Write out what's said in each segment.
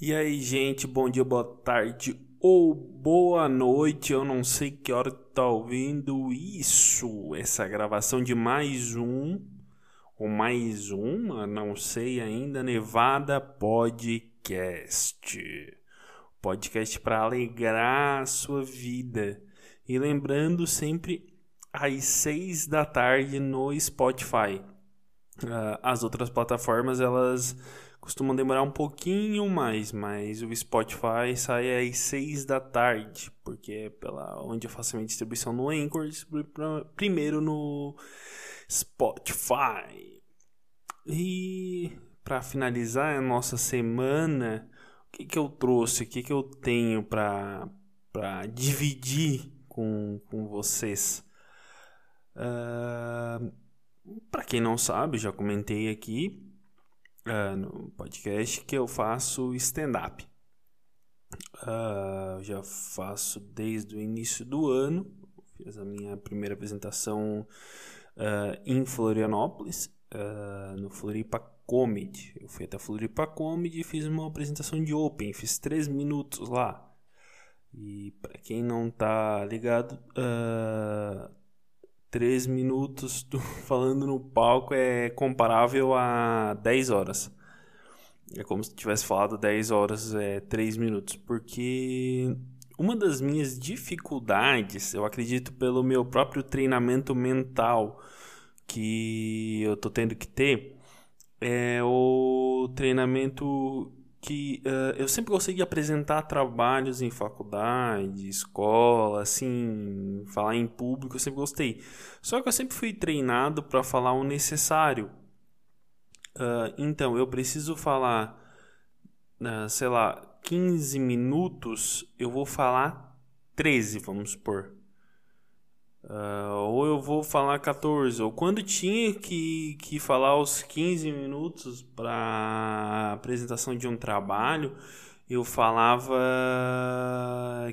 E aí, gente, bom dia, boa tarde ou boa noite. Eu não sei que hora tá ouvindo isso, essa gravação de mais um ou mais uma, não sei ainda, Nevada Podcast. Podcast para alegrar a sua vida. E lembrando sempre às seis da tarde no Spotify. Uh, as outras plataformas elas costumam demorar um pouquinho mais, mas o Spotify sai às 6 da tarde, porque é pela onde eu faço a minha distribuição no Anchor, primeiro no Spotify. E para finalizar a nossa semana, o que, que eu trouxe, o que, que eu tenho para dividir com, com vocês? Uh, para quem não sabe, já comentei aqui, uh, no podcast que eu faço stand-up. Uh, já faço desde o início do ano. Fiz a minha primeira apresentação uh, em Florianópolis, no Floripa Comedy. Eu fui até Floripa Comedy e fiz uma apresentação de Open. Fiz três minutos lá. E para quem não tá ligado, uh, três minutos falando no palco é comparável a 10 horas. É como se tivesse falado 10 horas, é 3 minutos. Porque uma das minhas dificuldades, eu acredito pelo meu próprio treinamento mental que eu tô tendo que ter, é o treinamento que uh, eu sempre gostei de apresentar trabalhos em faculdade, escola, assim, falar em público, eu sempre gostei. Só que eu sempre fui treinado para falar o necessário. Uh, então, eu preciso falar, uh, sei lá, 15 minutos, eu vou falar 13, vamos supor. Uh, ou eu vou falar 14, ou quando tinha que, que falar os 15 minutos para apresentação de um trabalho, eu falava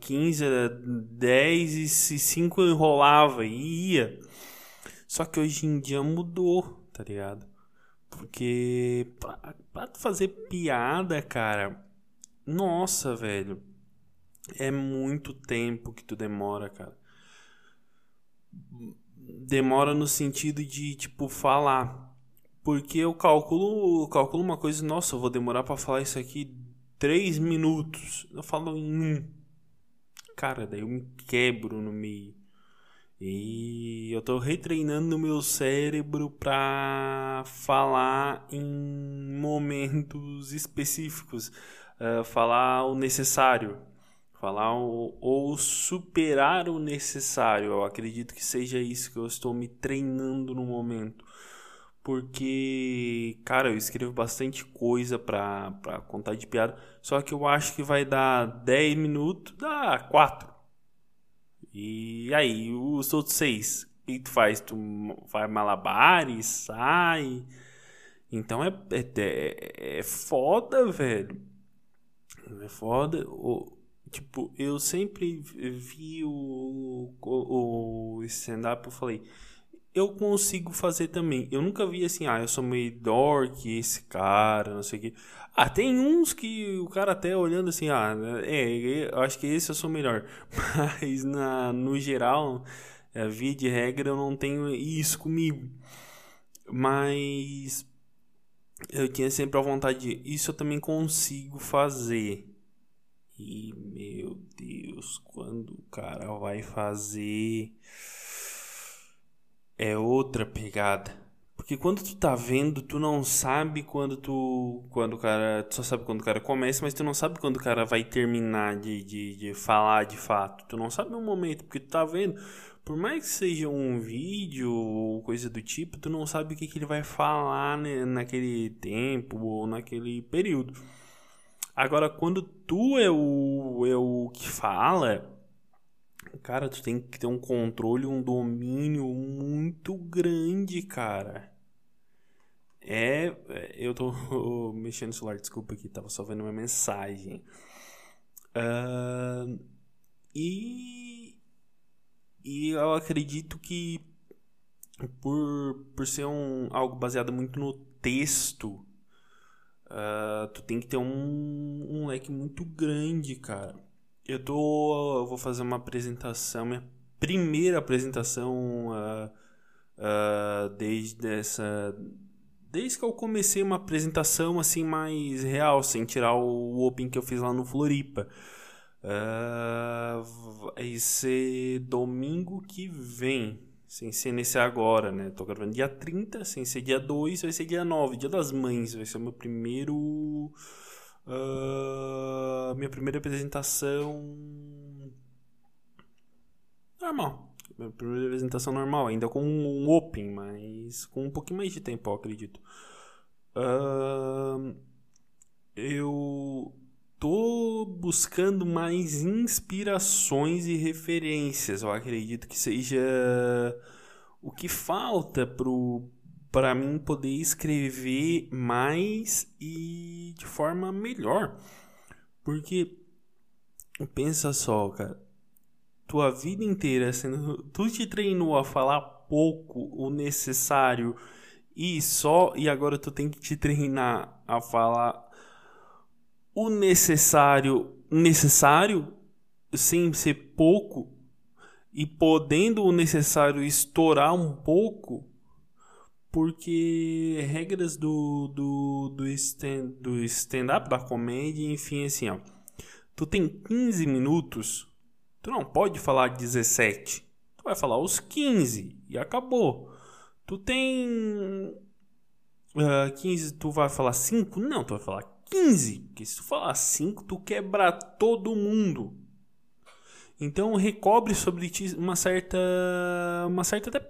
15, 10 e 5 enrolava e ia. Só que hoje em dia mudou, tá ligado? Porque pra, pra fazer piada, cara, nossa, velho, é muito tempo que tu demora, cara demora no sentido de, tipo, falar. Porque eu calculo, eu calculo uma coisa, nossa, eu vou demorar para falar isso aqui três minutos. Eu falo em um. Cara, daí eu me quebro no meio. E eu tô retreinando o meu cérebro para falar em momentos específicos, uh, falar o necessário, Falar ou superar o necessário. Eu acredito que seja isso que eu estou me treinando no momento. Porque, cara, eu escrevo bastante coisa pra, pra contar de piada. Só que eu acho que vai dar 10 minutos, dá 4. E aí, os outros 6? O que tu faz? Tu faz malabares, sai. Então é, é, é, é foda, velho. É foda. Tipo, eu sempre vi o, o, o stand-up eu falei, eu consigo fazer também. Eu nunca vi assim, ah, eu sou melhor que esse cara, não sei o que. Ah, tem uns que o cara até olhando assim, ah, é, eu acho que esse eu sou melhor. Mas na, no geral, é, via de regra, eu não tenho isso comigo. Mas eu tinha sempre a vontade de, isso eu também consigo fazer. E meu Deus, quando o cara vai fazer é outra pegada. Porque quando tu tá vendo, tu não sabe quando tu. Quando o cara. Tu só sabe quando o cara começa, mas tu não sabe quando o cara vai terminar de, de, de falar de fato. Tu não sabe o momento, porque tu tá vendo. Por mais que seja um vídeo ou coisa do tipo, tu não sabe o que, que ele vai falar né, naquele tempo ou naquele período. Agora, quando tu é o, é o que fala, cara, tu tem que ter um controle, um domínio muito grande, cara. É. é eu tô mexendo no celular, desculpa aqui, tava só vendo uma mensagem. Uh, e. E eu acredito que por, por ser um, algo baseado muito no texto uh, tu tem que ter um, um leque muito grande, cara. Eu tô. Eu vou fazer uma apresentação, minha primeira apresentação uh, uh, desde essa. Desde que eu comecei uma apresentação assim mais real, sem tirar o Open que eu fiz lá no Floripa. Uh, vai ser domingo que vem. Sem ser nesse agora, né? Tô gravando dia 30, sem ser dia 2, vai ser dia 9, dia das mães. Vai ser o meu primeiro. Uh, minha primeira apresentação. Normal. Minha primeira apresentação normal, ainda com um open, mas com um pouquinho mais de tempo, eu acredito. Uh, eu tô buscando mais inspirações e referências. Eu acredito que seja o que falta pro para mim poder escrever mais e de forma melhor. Porque pensa só, cara, tua vida inteira sendo tu te treinou a falar pouco o necessário e só e agora tu tem que te treinar a falar o necessário necessário sem ser pouco e podendo o necessário estourar um pouco porque regras do do do stand do stand up da comédia enfim assim ó. Tu tem 15 minutos tu não pode falar 17 tu vai falar os 15 e acabou. Tu tem uh, ah, 15 tu vai falar 5 não tu vai falar 15. Porque se tu falar 5, tu quebra todo mundo. Então recobre sobre ti uma certa. Uma certa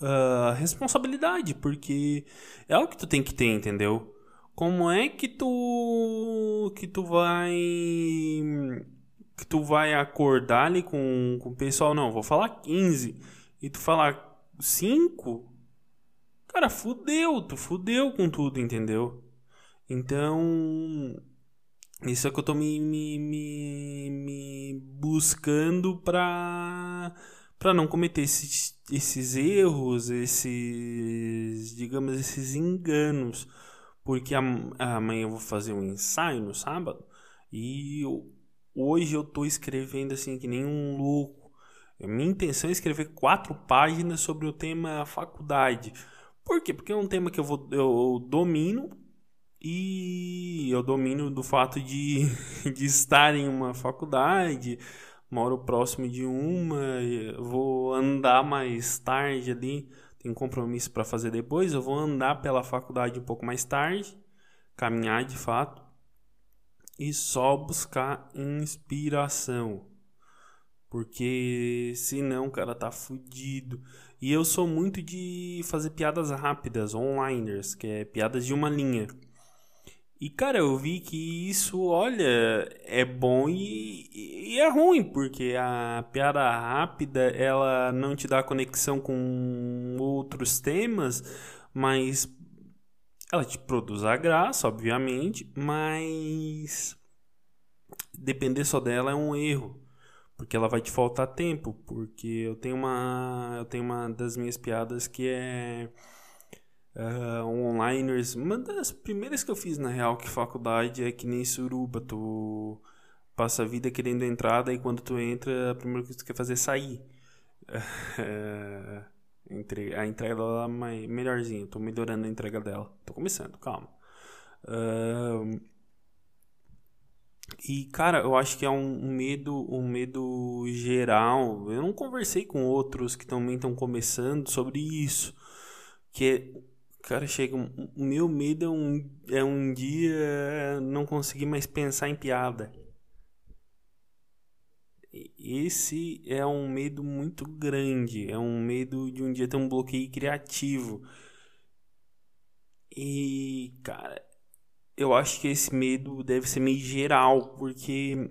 uh, responsabilidade, porque é algo que tu tem que ter, entendeu? Como é que tu. que tu vai. que tu vai acordar ali com, com o pessoal? Não, vou falar 15. E tu falar 5. Cara, fudeu, tu fudeu com tudo, entendeu? Então, isso é que eu tô me, me, me, me buscando pra, pra não cometer esses, esses erros, esses, digamos, esses enganos. Porque amanhã eu vou fazer um ensaio no sábado e eu, hoje eu tô escrevendo assim que nem um louco. A minha intenção é escrever quatro páginas sobre o tema faculdade. Por quê? Porque é um tema que eu, vou, eu domino e eu domino do fato de, de estar em uma faculdade, moro próximo de uma, vou andar mais tarde ali, tenho compromisso para fazer depois, eu vou andar pela faculdade um pouco mais tarde, caminhar de fato e só buscar inspiração. Porque senão o cara tá fudido. E eu sou muito de fazer piadas rápidas, onliners, que é piadas de uma linha. E, cara, eu vi que isso, olha, é bom e, e, é ruim, porque a piada rápida, ela não te dá conexão com outros temas, mas ela te produz a graça, obviamente, mas depender só dela é um erro, porque ela vai te faltar tempo, porque eu tenho uma eu tenho uma das minhas piadas que é uh, onliners. Uma das primeiras que eu fiz na real que faculdade é que nem suruba, tu passa a vida querendo entrada e quando tu entra, a primeira coisa que tu quer fazer é sair. Uh, a entrega dela é melhorzinha, tô melhorando a entrega dela. Tô começando, calma. Uh, e cara, eu acho que é um, medo, um medo geral. Eu não conversei com outros que também estão começando sobre isso, que é Cara, chega. O meu medo é um, é um dia não conseguir mais pensar em piada. Esse é um medo muito grande. É um medo de um dia ter um bloqueio criativo. E, cara, eu acho que esse medo deve ser meio geral, porque.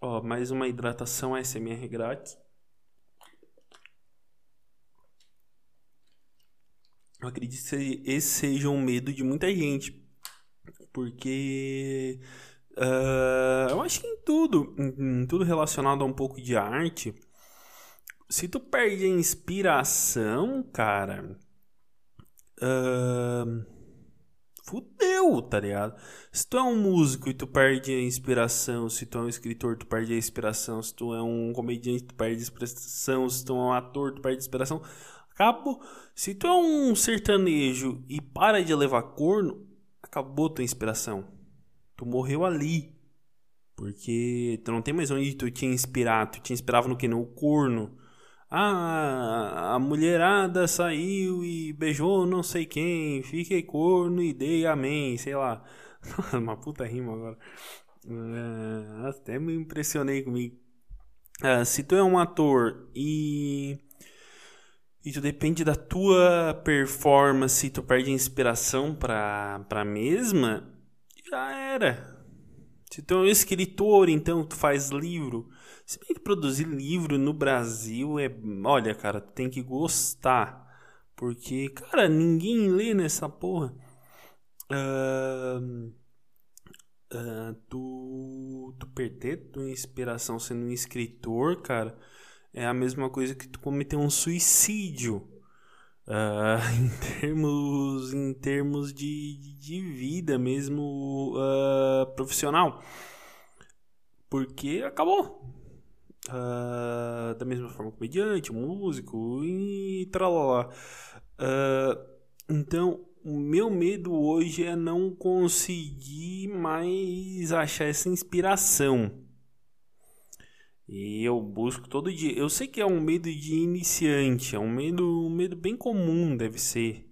Ó, mais uma hidratação SMR grátis. Eu acredito que esse seja um medo de muita gente. Porque uh, eu acho que em tudo, em, tudo relacionado a um pouco de arte, se tu perde a inspiração, cara, uh, fudeu, tá ligado? Se tu é um músico e tu perde a inspiração, se tu é um escritor, tu perde a inspiração, se tu é um comediante, tu perde a inspiração, se tu é um ator, tu perde a inspiração. Acabou. Se tu é um sertanejo e para de levar corno, acabou tua inspiração. Tu morreu ali. Porque tu não tem mais onde tu te inspirar. Tu te inspirava no que? No corno. Ah, a mulherada saiu e beijou não sei quem, fiquei corno e dei amém, sei lá. Uma puta rima agora. É, até me impressionei comigo. É, se tu é um ator e. Tu depende da tua performance, tu perde a inspiração pra, pra mesma, já era. Se tu é um escritor, então tu faz livro. Se bem que produzir livro no Brasil é. Olha, cara, tu tem que gostar. Porque, cara, ninguém lê nessa porra. Uh, uh, tu, tu perder tua inspiração sendo um escritor, cara, é a mesma coisa que tu cometer um suicídio. Uh, em termos em termos de, de vida mesmo uh, profissional. Porque acabou. Uh, da mesma forma comediante músico e tralala então o meu medo hoje é não conseguir mais achar essa inspiração e eu busco todo dia. Eu sei que é um medo de iniciante, é um medo, um medo bem comum, deve ser.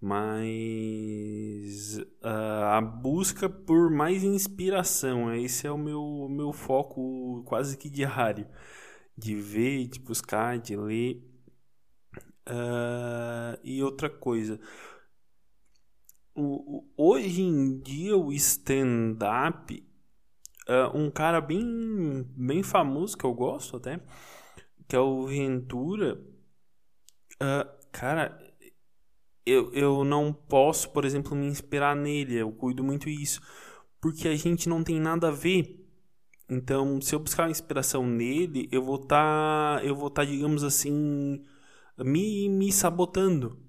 Mas uh, a busca por mais inspiração, esse é o meu, meu foco quase que diário. De ver, de buscar, de ler. Uh, e outra coisa. O, o, hoje em dia o stand-up uh, um cara bem, bem famoso que eu gosto até, que é o Ventura. Uh, cara, eu, eu não posso, por exemplo, me inspirar nele, eu cuido muito isso, porque a gente não tem nada a ver. Então, se eu buscar inspiração nele, eu vou estar, tá, eu vou estar, tá, digamos assim, me, me sabotando.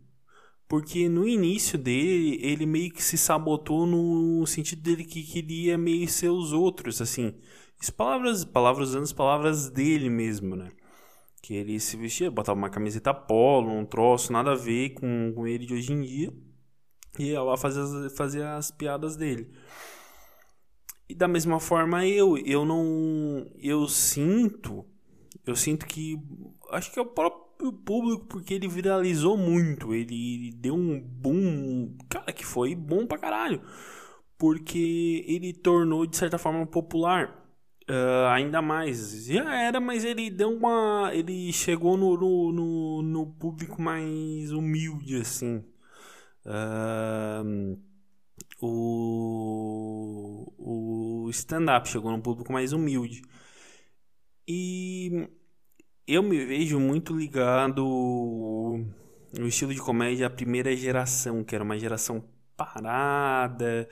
Porque no início dele, ele meio que se sabotou no sentido dele que queria meio ser os outros, assim. As palavras, palavras usando as palavras dele mesmo, né? Que ele se vestia, botava uma camiseta polo, um troço, nada a ver com, com ele de hoje em dia. E ia lá fazer as, fazer as piadas dele. E da mesma forma eu, eu não. Eu sinto. Eu sinto que. Acho que é o próprio o público porque ele viralizou muito. Ele deu um boom, cara, que foi bom pra caralho. Porque ele tornou, de certa forma, popular. Uh, ainda mais. Já era, mas ele deu uma. Ele chegou no, no, no, no público mais humilde, assim. Uh, o o stand-up chegou no público mais humilde. E eu me vejo muito ligado no estilo de comédia à primeira geração, que era uma geração parada,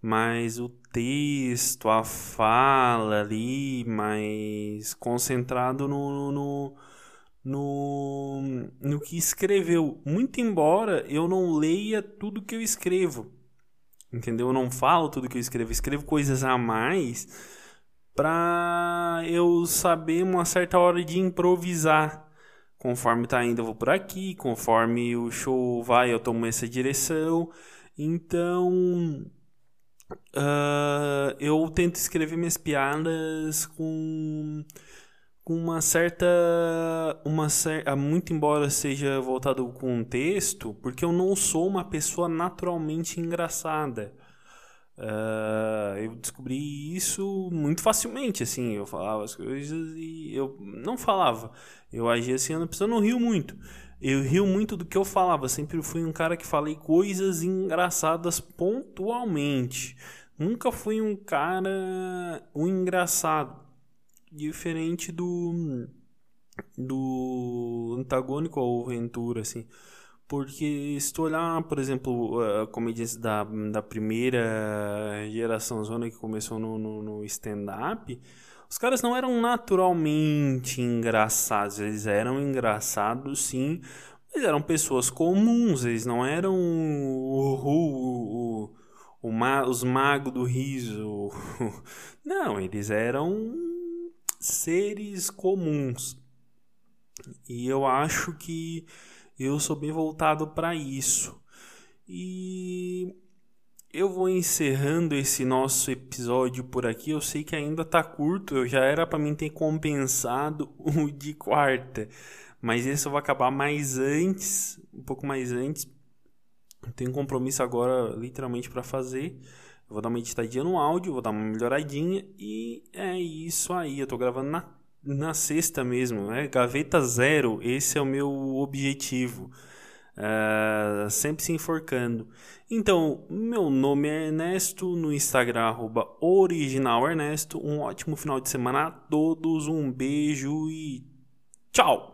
mas o texto, a fala ali, mais concentrado no, no, no, no que escreveu. Muito embora eu não leia tudo que eu escrevo, entendeu? Eu não falo tudo que eu escrevo, escrevo coisas a mais para eu saber uma certa hora de improvisar. Conforme tá indo, eu vou por aqui, conforme o show vai, eu tomo essa direção. Então, uh, eu tento escrever minhas piadas com com uma certa uma certa, muito embora seja voltado com um texto, porque eu não sou uma pessoa naturalmente engraçada. Uh, eu descobri isso muito facilmente, assim, eu falava as coisas e eu não falava, eu agia assim, pessoa não riu muito, eu rio muito do que eu falava, sempre fui um cara que falei coisas engraçadas pontualmente, nunca fui um cara um engraçado, diferente do do antagônico ao Ventura, assim, porque se tu olhar, por exemplo, comediantes da, da primeira geração zona que começou no, no, no stand-up, os caras não eram naturalmente engraçados. Eles eram engraçados, sim, mas eram pessoas comuns. Eles não eram o, o, ma os magos do riso. Não, eles eram seres comuns. E eu acho que eu sou bem voltado para isso. E eu vou encerrando esse nosso episódio por aqui. Eu sei que ainda tá curto, eu já era para mim ter compensado o de quarta, mas esse eu vou acabar mais antes, um pouco mais antes. Eu tenho compromisso agora, literalmente, para fazer. Vou dar uma editadinha no áudio, vou dar uma melhoradinha e é isso aí. Eu tô gravando na, na sexta mesmo, né? Gaveta zero, esse é o meu objetivo. Uh, sempre se enforcando. Então, meu nome é Ernesto, no Instagram, arroba originalernesto. Um ótimo final de semana a todos, um beijo e tchau!